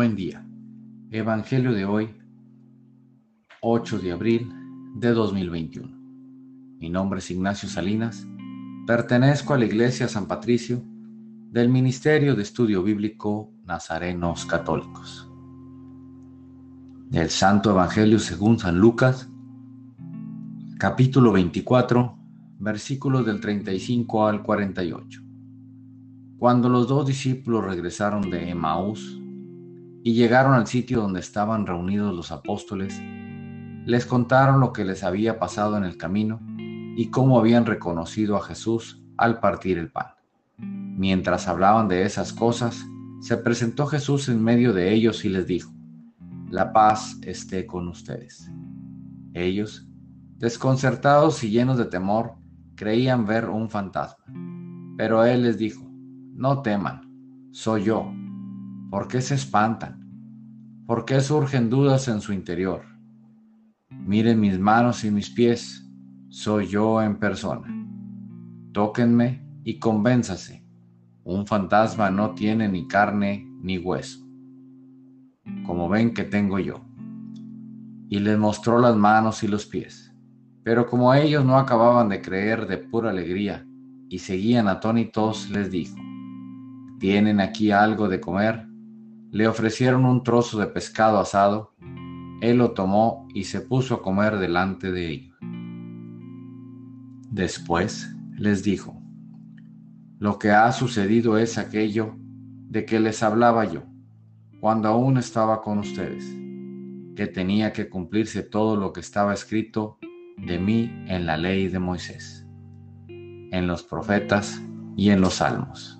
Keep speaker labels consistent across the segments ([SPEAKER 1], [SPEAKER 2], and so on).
[SPEAKER 1] Buen día. Evangelio de hoy, 8 de abril de 2021. Mi nombre es Ignacio Salinas. Pertenezco a la Iglesia San Patricio del Ministerio de Estudio Bíblico Nazarenos Católicos. Del Santo Evangelio según San Lucas, capítulo 24, versículos del 35 al 48. Cuando los dos discípulos regresaron de Emaús, y llegaron al sitio donde estaban reunidos los apóstoles, les contaron lo que les había pasado en el camino y cómo habían reconocido a Jesús al partir el pan. Mientras hablaban de esas cosas, se presentó Jesús en medio de ellos y les dijo, La paz esté con ustedes. Ellos, desconcertados y llenos de temor, creían ver un fantasma. Pero él les dijo, No teman, soy yo ¿Por qué se espantan? ¿Por qué surgen dudas en su interior? Miren mis manos y mis pies, soy yo en persona. Tóquenme y convénzase. Un fantasma no tiene ni carne ni hueso, como ven que tengo yo. Y les mostró las manos y los pies. Pero como ellos no acababan de creer de pura alegría y seguían atónitos, les dijo, ¿tienen aquí algo de comer? Le ofrecieron un trozo de pescado asado, él lo tomó y se puso a comer delante de ellos. Después les dijo, lo que ha sucedido es aquello de que les hablaba yo, cuando aún estaba con ustedes, que tenía que cumplirse todo lo que estaba escrito de mí en la ley de Moisés, en los profetas y en los salmos.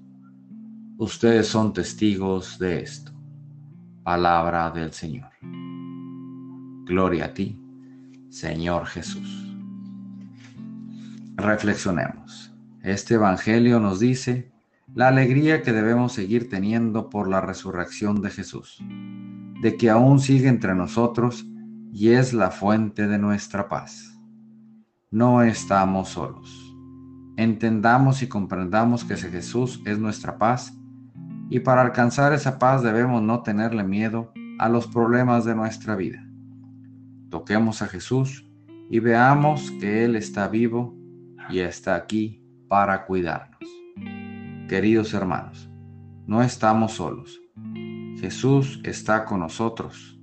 [SPEAKER 1] Ustedes son testigos de esto. Palabra del Señor. Gloria a ti, Señor Jesús. Reflexionemos. Este Evangelio nos dice la alegría que debemos seguir teniendo por la resurrección de Jesús, de que aún sigue entre nosotros y es la fuente de nuestra paz. No estamos solos. Entendamos y comprendamos que ese Jesús es nuestra paz y para alcanzar esa paz debemos no tenerle miedo a los problemas de nuestra vida. Toquemos a Jesús y veamos que Él está vivo y está aquí para cuidarnos. Queridos hermanos, no estamos solos. Jesús está con nosotros.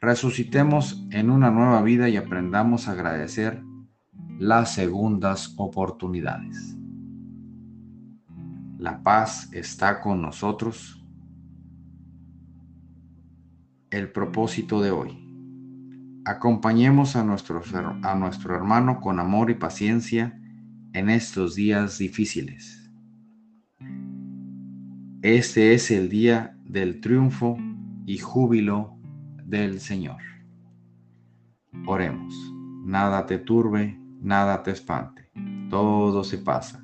[SPEAKER 1] Resucitemos en una nueva vida y aprendamos a agradecer las segundas oportunidades. La paz está con nosotros. El propósito de hoy. Acompañemos a nuestro, a nuestro hermano con amor y paciencia en estos días difíciles. Este es el día del triunfo y júbilo del Señor. Oremos. Nada te turbe, nada te espante. Todo se pasa